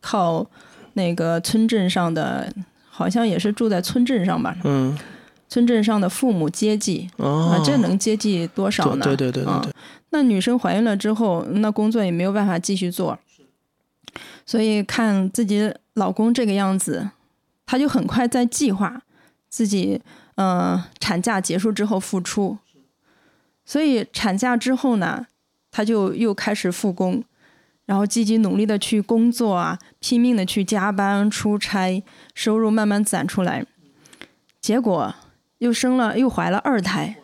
[SPEAKER 3] 靠那个村镇上的，好像也是住在村镇上吧，
[SPEAKER 2] 嗯
[SPEAKER 3] 村镇上的父母接济
[SPEAKER 2] 哦。
[SPEAKER 3] 啊，，这能接济多少呢？
[SPEAKER 2] 对对对对
[SPEAKER 3] 啊
[SPEAKER 2] 对，
[SPEAKER 3] 那女生怀孕了之后，那工作也没有办法继续做，所以看自己老公这个样子，她就很快在计划自己呃产假结束之后复出，所以产假之后呢，她就又开始复工，然后积极努力的去工作啊，拼命的去加班出差，收入慢慢攒出来，结果又生了又怀了二胎，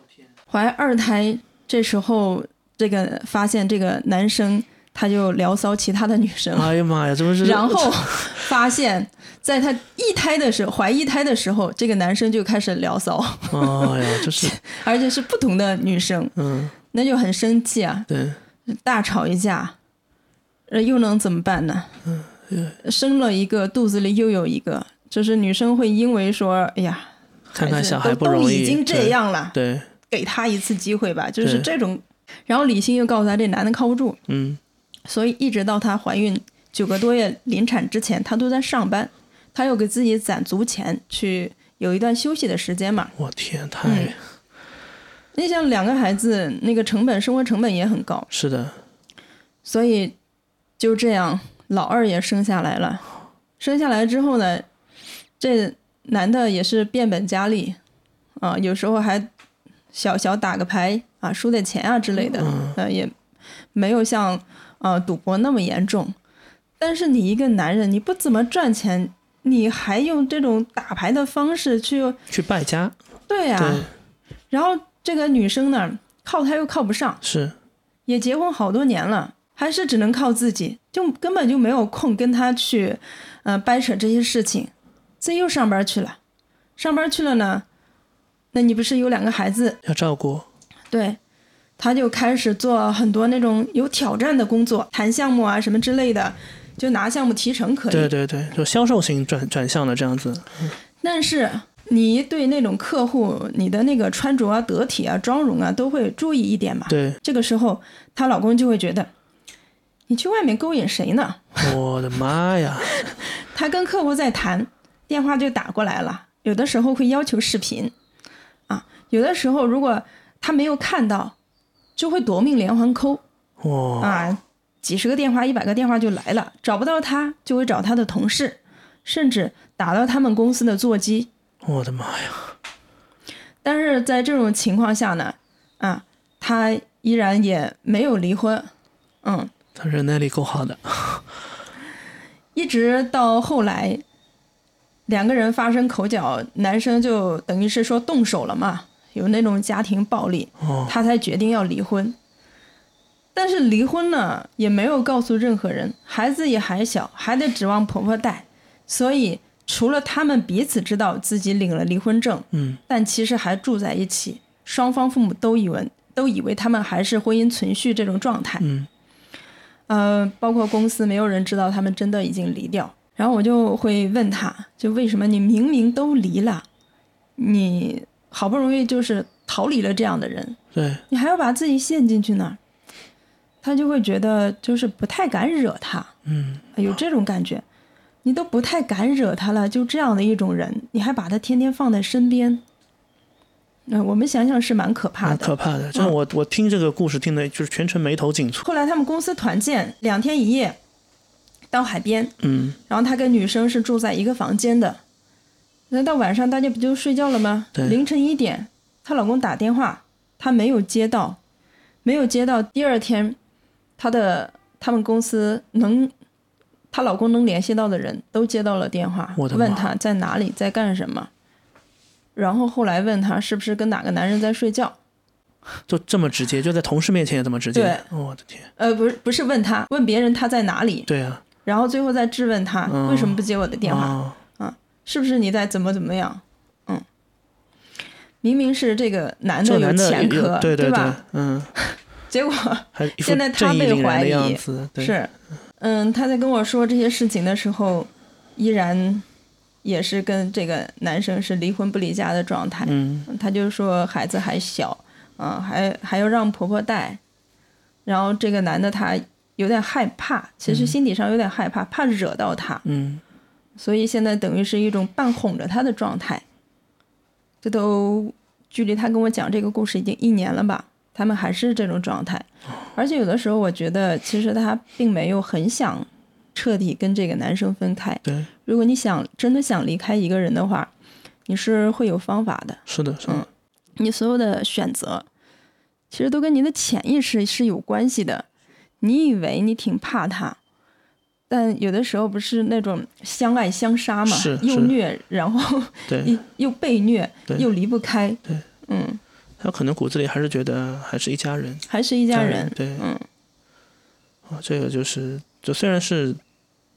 [SPEAKER 3] 怀二胎这时候，这个发现这个男生他就聊骚其他的女生，
[SPEAKER 2] 哎呀妈呀，这不是？
[SPEAKER 3] 然后 发现，在他一胎的时候，怀一胎的时候，这个男生就开始聊骚，
[SPEAKER 2] 哎呀，这是，
[SPEAKER 3] 而且是不同的女生，
[SPEAKER 2] 嗯，
[SPEAKER 3] 那就很生气啊，
[SPEAKER 2] 对，
[SPEAKER 3] 大吵一架，呃，又能怎么办呢？
[SPEAKER 2] 嗯，
[SPEAKER 3] 生了一个，肚子里又有一个，就是女生会因为说，哎呀，
[SPEAKER 2] 看看小孩
[SPEAKER 3] 都
[SPEAKER 2] 不容易，
[SPEAKER 3] 都已经这样了，
[SPEAKER 2] 对，
[SPEAKER 3] 给他一次机会吧，就是这种。然后李欣又告诉他，这男的靠不住，
[SPEAKER 2] 嗯，
[SPEAKER 3] 所以一直到她怀孕九个多月临产之前，她都在上班，她又给自己攒足钱去有一段休息的时间嘛。
[SPEAKER 2] 我天，太、
[SPEAKER 3] 嗯你想两个孩子，那个成本生活成本也很高，
[SPEAKER 2] 是的，
[SPEAKER 3] 所以就这样，老二也生下来了。生下来之后呢，这男的也是变本加厉，啊，有时候还小小打个牌啊，输点钱啊之类的，
[SPEAKER 2] 嗯。
[SPEAKER 3] 呃，也没有像啊赌博那么严重。但是你一个男人，你不怎么赚钱，你还用这种打牌的方式去，
[SPEAKER 2] 去败家，
[SPEAKER 3] 对呀、
[SPEAKER 2] 对，
[SPEAKER 3] 然后这个女生呢，靠他又靠不上，
[SPEAKER 2] 是，
[SPEAKER 3] 也结婚好多年了，还是只能靠自己，就根本就没有空跟他去，呃，掰扯这些事情，自己又上班去了，上班去了呢，那你不是有两个孩子？
[SPEAKER 2] 要照顾，
[SPEAKER 3] 对，他就开始做很多那种有挑战的工作，谈项目啊什么之类的，就拿项目提成可以。
[SPEAKER 2] 对对对，就销售型转转向的这样子，
[SPEAKER 3] 但是你对那种客户，你的那个穿着啊、得体啊、妆容啊，都会注意一点嘛。
[SPEAKER 2] 对，
[SPEAKER 3] 这个时候，她老公就会觉得，你去外面勾引谁呢？
[SPEAKER 2] 我的妈呀，
[SPEAKER 3] 他跟客户在谈，电话就打过来了，有的时候会要求视频，啊，有的时候如果他没有看到，就会夺命连环扣
[SPEAKER 2] 哇，
[SPEAKER 3] 啊，几十个电话、一百个电话就来了，找不到他就会找他的同事，甚至打到他们公司的座机。
[SPEAKER 2] 我的妈呀，
[SPEAKER 3] 但是在这种情况下呢，啊，他依然也没有离婚，嗯，
[SPEAKER 2] 他忍耐力够好的，
[SPEAKER 3] 一直到后来，两个人发生口角，男生就等于是说动手了嘛，有那种家庭暴力，
[SPEAKER 2] 哦，
[SPEAKER 3] 他才决定要离婚。但是离婚呢，也没有告诉任何人，孩子也还小，还得指望婆婆带，所以除了他们彼此知道自己领了离婚证，
[SPEAKER 2] 嗯，
[SPEAKER 3] 但其实还住在一起，双方父母都以为都以为他们还是婚姻存续这种状态。
[SPEAKER 2] 嗯，
[SPEAKER 3] 呃，包括公司没有人知道他们真的已经离掉。然后我就会问他，就为什么你明明都离了，你好不容易就是逃离了这样的人，
[SPEAKER 2] 对，
[SPEAKER 3] 你还要把自己陷进去呢？他就会觉得就是不太敢惹他，
[SPEAKER 2] 嗯，
[SPEAKER 3] 有这种感觉。你都不太敢惹他了，就这样的一种人，你还把他天天放在身边，那、我们想想是蛮可怕的。
[SPEAKER 2] 可怕的。就是我我听这个故事听的就是全程眉头紧蹙，
[SPEAKER 3] 后来他们公司团建两天一夜，到海边，
[SPEAKER 2] 嗯，
[SPEAKER 3] 然后他跟女生是住在一个房间的。那到晚上大家不就睡觉了吗？
[SPEAKER 2] 对
[SPEAKER 3] 凌晨一点，她老公打电话，她没有接到，没有接到。第二天，她的他们公司能，她老公能联系到的人都接到了电话，问她在哪里，在干什么。然后后来问她是不是跟哪个男人在睡觉，
[SPEAKER 2] 就这么直接，就在同事面前也这么直接，
[SPEAKER 3] 对
[SPEAKER 2] 我的天，
[SPEAKER 3] 呃，不是不是问他，问别人她在哪里，
[SPEAKER 2] 对啊，
[SPEAKER 3] 然后最后再质问他、
[SPEAKER 2] 嗯。
[SPEAKER 3] 为什么不接我的电话。
[SPEAKER 2] 哦
[SPEAKER 3] 是不是你在怎么怎么样？嗯，明明是这个男的有前科，
[SPEAKER 2] 有对对
[SPEAKER 3] 吧？
[SPEAKER 2] 嗯，
[SPEAKER 3] 结果现在他被怀疑。是，嗯，他在跟我说这些事情的时候，依然也是跟这个男生是离婚不离家的状态。
[SPEAKER 2] 嗯，
[SPEAKER 3] 他就说孩子还小，啊、还还要让婆婆带，然后这个男的他有点害怕，其实心底上有点害怕，怕惹到他，
[SPEAKER 2] 嗯，
[SPEAKER 3] 所以现在等于是一种半哄着他的状态。这都距离他跟我讲这个故事已经一年了吧，他们还是这种状态，而且有的时候我觉得其实他并没有很想彻底跟这个男生分开。
[SPEAKER 2] 对，
[SPEAKER 3] 如果你想真的想离开一个人的话，你是会有方法的。
[SPEAKER 2] 是的，是的，
[SPEAKER 3] 嗯你所有的选择，其实都跟你的潜意识是有关系的。你以为你挺怕他，但有的时候不是那种相爱相杀嘛
[SPEAKER 2] 是，
[SPEAKER 3] 又虐，然后
[SPEAKER 2] 对，
[SPEAKER 3] 又又被虐，
[SPEAKER 2] 对。
[SPEAKER 3] 又离不开。
[SPEAKER 2] 对，
[SPEAKER 3] 嗯，
[SPEAKER 2] 他可能骨子里还是觉得还是一家人，
[SPEAKER 3] 还是一家人。
[SPEAKER 2] 对，
[SPEAKER 3] 嗯，
[SPEAKER 2] 啊，这个就是就虽然是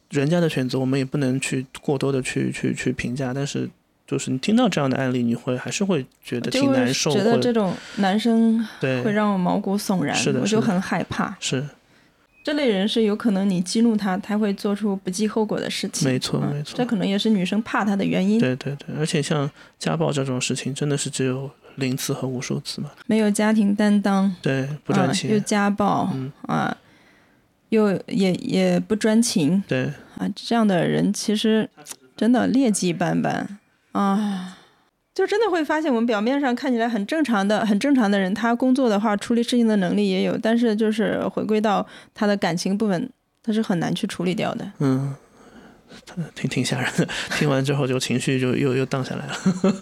[SPEAKER 2] 人家的选择，我们也不能去过多的去去去评价，但是就是你听到这样的案例，你会还是会觉得挺难受，
[SPEAKER 3] 觉得这种男生
[SPEAKER 2] 对。
[SPEAKER 3] 会让我毛骨悚然，
[SPEAKER 2] 是的的
[SPEAKER 3] 我就很害怕。
[SPEAKER 2] 是
[SPEAKER 3] 这类人是有可能你激怒他，他会做出不计后果的事情。
[SPEAKER 2] 没错
[SPEAKER 3] 嗯
[SPEAKER 2] 没错
[SPEAKER 3] 这可能也是女生怕他的原因。
[SPEAKER 2] 对对对，而且像家暴这种事情，真的是只有零次和无数次嘛，
[SPEAKER 3] 没有家庭担当，
[SPEAKER 2] 对，不赚
[SPEAKER 3] 啊，又，家暴、
[SPEAKER 2] 嗯
[SPEAKER 3] 啊，又也也不专情
[SPEAKER 2] 对，
[SPEAKER 3] 啊，这样的人其实真的劣迹斑斑啊。就真的会发现，我们表面上看起来很正常的、很正常的人，他工作的话，处理事情的能力也有，但是就是回归到他的感情部分，他是很难去处理掉的。
[SPEAKER 2] 嗯，挺挺吓人的。听完之后就情绪就又又荡下来了。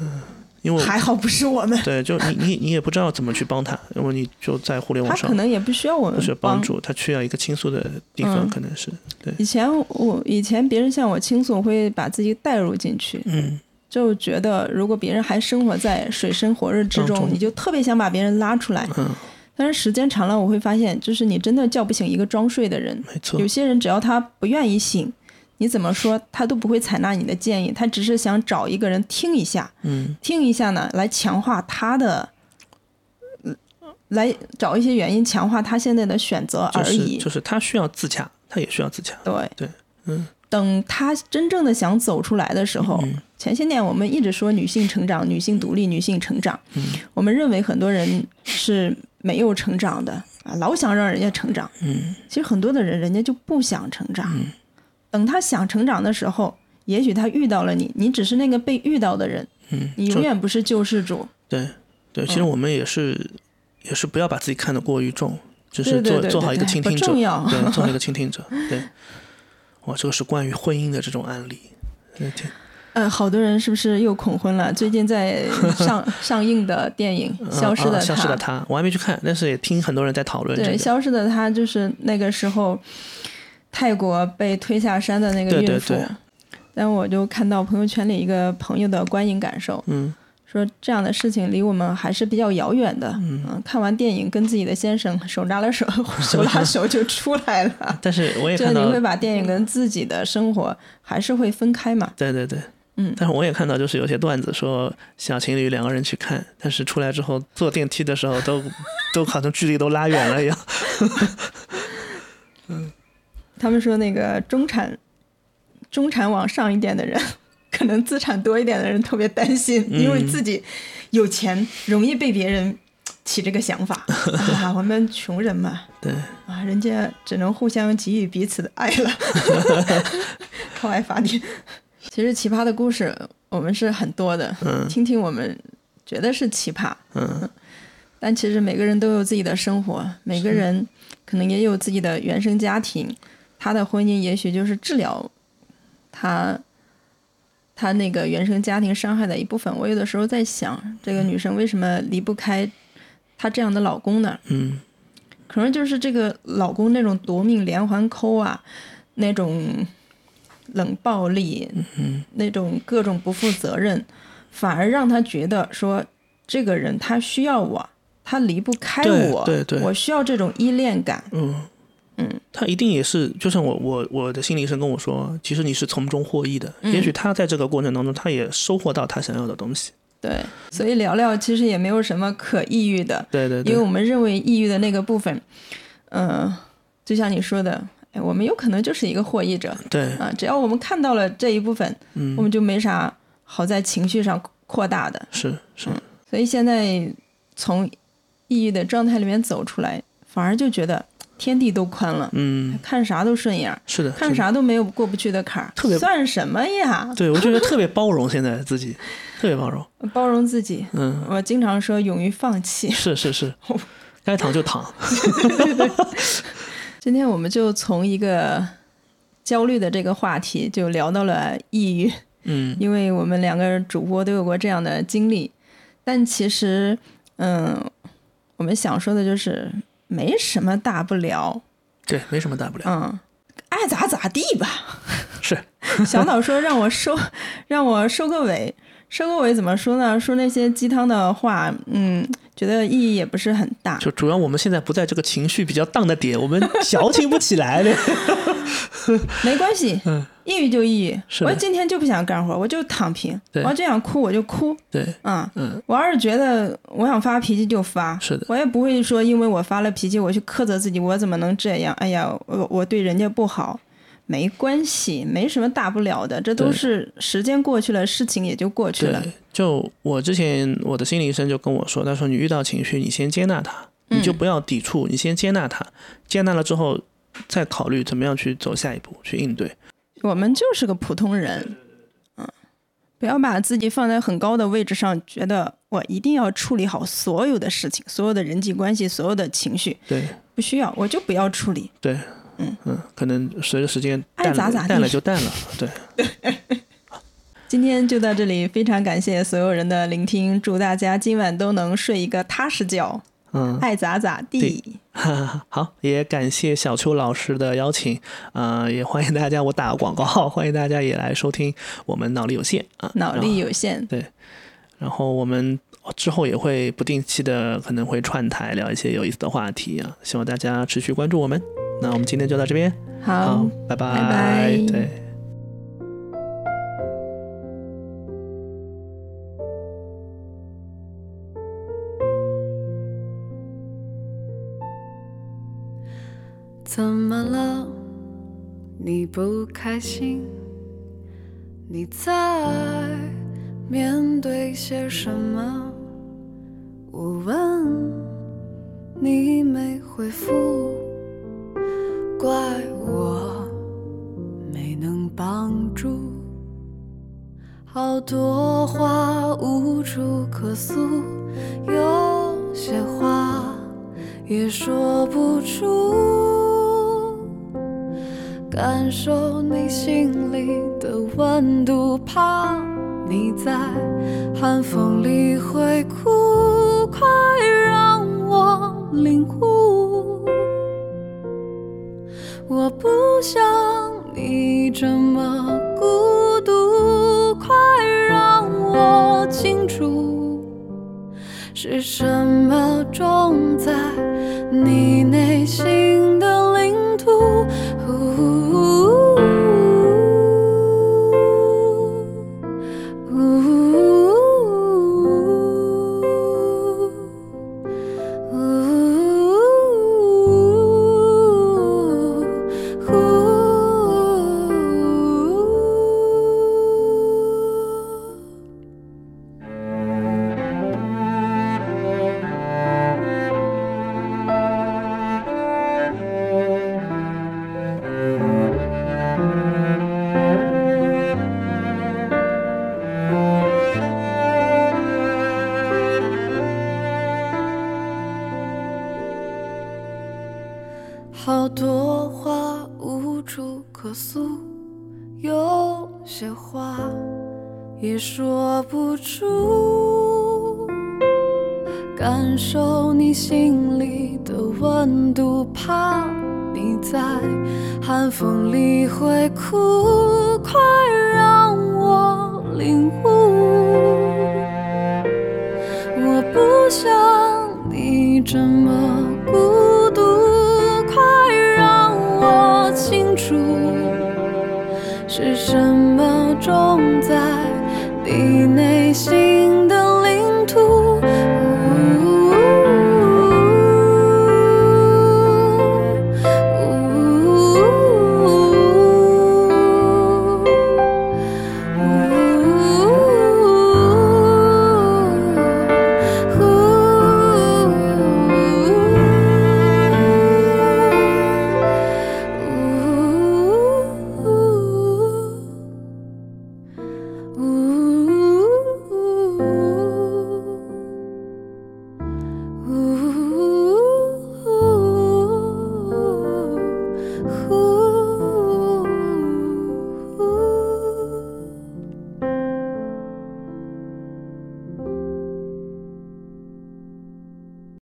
[SPEAKER 2] 嗯，因为
[SPEAKER 3] 还好不是我们，
[SPEAKER 2] 对，就你你你也不知道怎么去帮他，因为你就在互联网上
[SPEAKER 3] 可能也不需要我们
[SPEAKER 2] 帮
[SPEAKER 3] 帮。
[SPEAKER 2] 助，他需要一个倾诉的地方，
[SPEAKER 3] 嗯
[SPEAKER 2] 可能是对，
[SPEAKER 3] 以前我以前别人向我倾诉，我会把自己带入进去，
[SPEAKER 2] 嗯，
[SPEAKER 3] 就觉得如果别人还生活在水深火热之中，你就特别想把别人拉出来。
[SPEAKER 2] 嗯，
[SPEAKER 3] 但是时间长了，我会发现，就是你真的叫不醒一个装睡的人。
[SPEAKER 2] 没错。
[SPEAKER 3] 有，些人只要他不愿意醒，你怎么说他都不会采纳你的建议，他只是想找一个人听一下，
[SPEAKER 2] 嗯，
[SPEAKER 3] 听一下呢，来强化他的，呃来找一些原因强化他现在的选择而已。
[SPEAKER 2] 是就是他需要自洽，他也需要自洽，
[SPEAKER 3] 对。
[SPEAKER 2] 对，嗯，
[SPEAKER 3] 等他真正的想走出来的时候，
[SPEAKER 2] 嗯。
[SPEAKER 3] 前些年我们一直说女性成长、女性独立、女性成长，
[SPEAKER 2] 嗯。
[SPEAKER 3] 我们认为很多人是没有成长的啊，老想让人家成长。
[SPEAKER 2] 嗯。
[SPEAKER 3] 其实很多的人，人家就不想成长。
[SPEAKER 2] 嗯。
[SPEAKER 3] 等他想成长的时候，也许他遇到了你，你只是那个被遇到的人，
[SPEAKER 2] 嗯，
[SPEAKER 3] 你永远不是救世主。
[SPEAKER 2] 对对，其实
[SPEAKER 3] 嗯
[SPEAKER 2] 我们也是也是不要把自己看得过于重，就
[SPEAKER 3] 对
[SPEAKER 2] 是做做好一个倾听者，对，做好一个倾听者，对，哇，这个是关于婚姻的这种案例，嗯
[SPEAKER 3] 呃，好多人是不是又恐婚了？最近在 上上映的电影《消失的他》
[SPEAKER 2] 啊消失的他，我还没去看，但是也听很多人在讨论这
[SPEAKER 3] 对，消失的他就是那个时候泰国被推下山的那个孕妇。
[SPEAKER 2] 对对对
[SPEAKER 3] 但我就看到朋友圈里一个朋友的观影感受，
[SPEAKER 2] 嗯
[SPEAKER 3] 说这样的事情离我们还是比较遥远的。
[SPEAKER 2] 嗯，
[SPEAKER 3] 看完电影跟自己的先生手拉了手，手拉手就出来了。
[SPEAKER 2] 但是我也看到
[SPEAKER 3] 就是你会，把电影跟自己的生活还是会分开嘛？
[SPEAKER 2] 对对对，
[SPEAKER 3] 嗯
[SPEAKER 2] 但是我也看到，就是有些段子说小情侣两个人去看，但是出来之后坐电梯的时候都 都好像距离都拉远了一样。
[SPEAKER 3] 他们说那个中产中产往上一点的人，可能资产多一点的人特别担心，
[SPEAKER 2] 嗯。
[SPEAKER 3] 因为自己有钱，容易被别人起这个想法。啊，我们穷人嘛，
[SPEAKER 2] 对，
[SPEAKER 3] 啊，人家只能互相给予彼此的爱了，靠爱发电。其实奇葩的故事我们是很多的，
[SPEAKER 2] 嗯。
[SPEAKER 3] 听听我们觉得是奇葩，
[SPEAKER 2] 嗯。
[SPEAKER 3] 但其实每个人都有自己的生活，每个人可能也有自己的原生家庭，他的婚姻也许就是治疗他他那个原生家庭伤害的一部分。我有的时候在想，这个女生为什么离不开她这样的老公呢？
[SPEAKER 2] 嗯
[SPEAKER 3] 可能就是这个老公那种夺命连环抠啊，那种冷暴力，
[SPEAKER 2] 嗯
[SPEAKER 3] 那种各种不负责任，反而让她觉得说，这个人他需要我，他离不开
[SPEAKER 2] 对
[SPEAKER 3] 我，
[SPEAKER 2] 对对
[SPEAKER 3] 我需要这种依恋感。
[SPEAKER 2] 嗯
[SPEAKER 3] 嗯，
[SPEAKER 2] 他一定也是，就像我我我的心理医生跟我说，其实你是从中获益的。
[SPEAKER 3] 嗯
[SPEAKER 2] 也许他在这个过程当中，他也收获到他想要的东西。
[SPEAKER 3] 对，所以聊聊其实也没有什么可抑郁的，
[SPEAKER 2] 对对对
[SPEAKER 3] 因为我们认为抑郁的那个部分，嗯、就像你说的，哎，我们有可能就是一个获益者
[SPEAKER 2] 对，
[SPEAKER 3] 啊，只要我们看到了这一部分，
[SPEAKER 2] 嗯
[SPEAKER 3] 我，们就没啥好在情绪上扩大的。
[SPEAKER 2] 是是，
[SPEAKER 3] 所以现在从抑郁的状态里面走出来，反而就觉得天地都宽了，
[SPEAKER 2] 嗯，
[SPEAKER 3] 看啥都顺眼，
[SPEAKER 2] 是的，
[SPEAKER 3] 看。啥都没有过不去的坎儿，
[SPEAKER 2] 特别
[SPEAKER 3] 算什么呀？
[SPEAKER 2] 对，我就觉得特别包容，现在自己 特别包容。
[SPEAKER 3] 包容自己。
[SPEAKER 2] 嗯，
[SPEAKER 3] 我经常说勇于放弃。
[SPEAKER 2] 是是是，该躺就躺。
[SPEAKER 3] 今天我们就从一个焦虑的这个话题，就聊到了抑郁，
[SPEAKER 2] 嗯
[SPEAKER 3] 因为我们两个主播都有过这样的经历。但其实，嗯，我们想说的就是没什么大不了，
[SPEAKER 2] 对，没什么大不了。
[SPEAKER 3] 嗯，爱咋咋地吧。
[SPEAKER 2] 是，
[SPEAKER 3] 小岛说让我收，让我收个尾，收个尾怎么说呢？说那些鸡汤的话，嗯，觉得意义也不是很大。
[SPEAKER 2] 就主要我们现在不在这个情绪比较荡的点，我们矫情不起来的。
[SPEAKER 3] 没关系，
[SPEAKER 2] 嗯，
[SPEAKER 3] 抑郁就抑郁。我今天就不想干活，我就躺平。我要就想哭，我就哭。
[SPEAKER 2] 对，
[SPEAKER 3] 嗯，
[SPEAKER 2] 嗯，
[SPEAKER 3] 我要是觉得我想发脾气就发，
[SPEAKER 2] 是的，
[SPEAKER 3] 我也不会说因为我发了脾气，我去苛责自己，我怎么能这样？哎呀，我我对人家不好，没关系，没什么大不了的，这都是时间过去了，事情也就过去了。
[SPEAKER 2] 对。就我之前我的心理医生就跟我说，他说你遇到情绪，你先接纳它，你就
[SPEAKER 3] 嗯
[SPEAKER 2] 不要抵触，你先接纳它，接纳了之后再考虑怎么样去走下一步去应对。
[SPEAKER 3] 我们就是个普通人，嗯，不要把自己放在很高的位置上，觉得我一定要处理好所有的事情、所有的人际关系、所有的情绪，
[SPEAKER 2] 对。
[SPEAKER 3] 不需要，我就不要处理。
[SPEAKER 2] 对，
[SPEAKER 3] 嗯。
[SPEAKER 2] 嗯，可能随着时间淡了
[SPEAKER 3] 爱咋咋
[SPEAKER 2] 淡了就淡了，对。
[SPEAKER 3] 今天就到这里，非常感谢所有人的聆听，祝大家今晚都能睡一个踏实觉，
[SPEAKER 2] 嗯，
[SPEAKER 3] 爱咋咋地。
[SPEAKER 2] 好，也感谢小邱老师的邀请，呃，也欢迎大家，我打个广告，欢迎大家也来收听我们脑力有限啊，
[SPEAKER 3] 脑力有限，对。
[SPEAKER 2] 然后我们之后也会不定期的可能会串台聊一些有意思的话题啊，希望大家持续关注我们。那我们今天就到这边，
[SPEAKER 3] 好，
[SPEAKER 2] 拜拜，
[SPEAKER 3] 拜拜。
[SPEAKER 2] 对。
[SPEAKER 4] 怎么了？你不开心？你在面对些什么？我问，你没回复，怪我没能帮助。好多话无处可诉，有些话也说不出。感受你心里的温度，怕你在寒风里会哭，快让我领悟。我不想你这么孤独，快让我清楚，是什么种在你有些话也说不出。感受你心里的温度，怕你在寒风里会哭，快让我领悟。我不想你这么什么种在你内心？